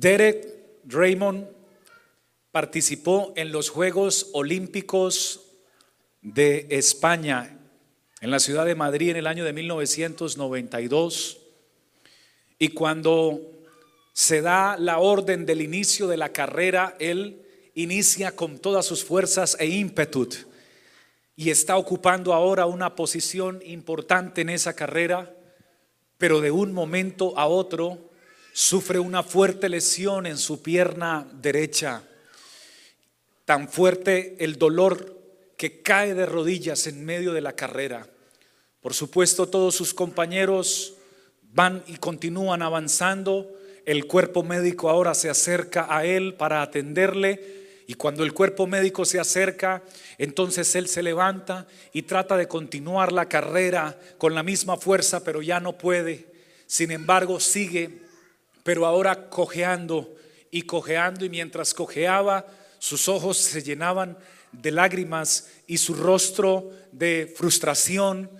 Derek Raymond participó en los Juegos Olímpicos de España en la ciudad de Madrid en el año de 1992 y cuando se da la orden del inicio de la carrera, él inicia con todas sus fuerzas e ímpetu y está ocupando ahora una posición importante en esa carrera, pero de un momento a otro sufre una fuerte lesión en su pierna derecha, tan fuerte el dolor que cae de rodillas en medio de la carrera. Por supuesto, todos sus compañeros van y continúan avanzando. El cuerpo médico ahora se acerca a él para atenderle y cuando el cuerpo médico se acerca, entonces él se levanta y trata de continuar la carrera con la misma fuerza, pero ya no puede. Sin embargo, sigue, pero ahora cojeando y cojeando y mientras cojeaba, sus ojos se llenaban de lágrimas y su rostro de frustración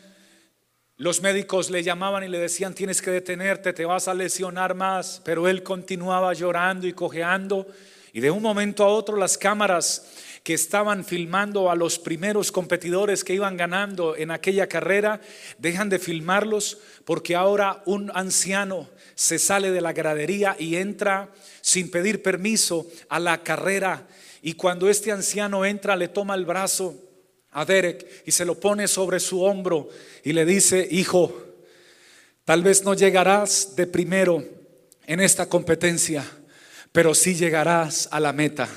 los médicos le llamaban y le decían, tienes que detenerte, te vas a lesionar más, pero él continuaba llorando y cojeando. Y de un momento a otro las cámaras que estaban filmando a los primeros competidores que iban ganando en aquella carrera, dejan de filmarlos porque ahora un anciano se sale de la gradería y entra sin pedir permiso a la carrera. Y cuando este anciano entra, le toma el brazo a Derek y se lo pone sobre su hombro y le dice, hijo, tal vez no llegarás de primero en esta competencia, pero sí llegarás a la meta.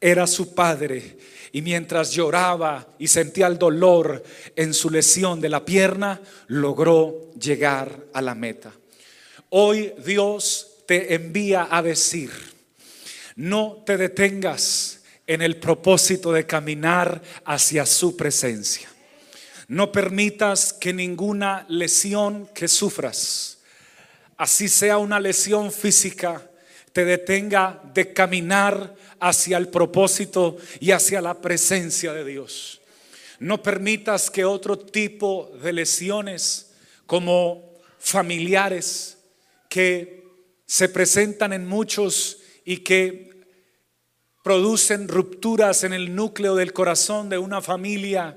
Era su padre y mientras lloraba y sentía el dolor en su lesión de la pierna, logró llegar a la meta. Hoy Dios te envía a decir, no te detengas en el propósito de caminar hacia su presencia. No permitas que ninguna lesión que sufras, así sea una lesión física, te detenga de caminar hacia el propósito y hacia la presencia de Dios. No permitas que otro tipo de lesiones como familiares que se presentan en muchos y que producen rupturas en el núcleo del corazón de una familia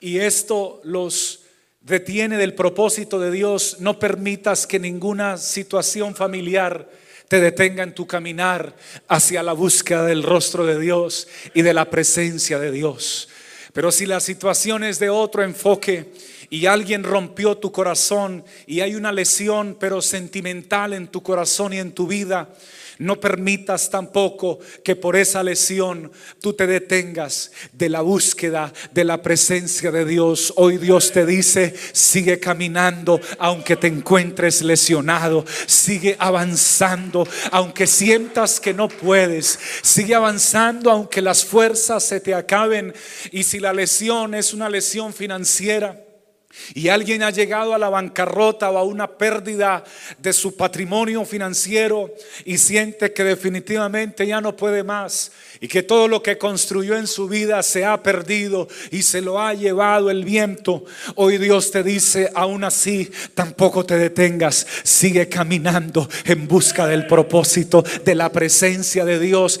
y esto los detiene del propósito de Dios. No permitas que ninguna situación familiar te detenga en tu caminar hacia la búsqueda del rostro de Dios y de la presencia de Dios. Pero si la situación es de otro enfoque y alguien rompió tu corazón y hay una lesión pero sentimental en tu corazón y en tu vida, no permitas tampoco que por esa lesión tú te detengas de la búsqueda de la presencia de Dios. Hoy Dios te dice, sigue caminando aunque te encuentres lesionado. Sigue avanzando aunque sientas que no puedes. Sigue avanzando aunque las fuerzas se te acaben. Y si la lesión es una lesión financiera, y alguien ha llegado a la bancarrota o a una pérdida de su patrimonio financiero y siente que definitivamente ya no puede más y que todo lo que construyó en su vida se ha perdido y se lo ha llevado el viento. Hoy Dios te dice, aún así, tampoco te detengas, sigue caminando en busca del propósito, de la presencia de Dios.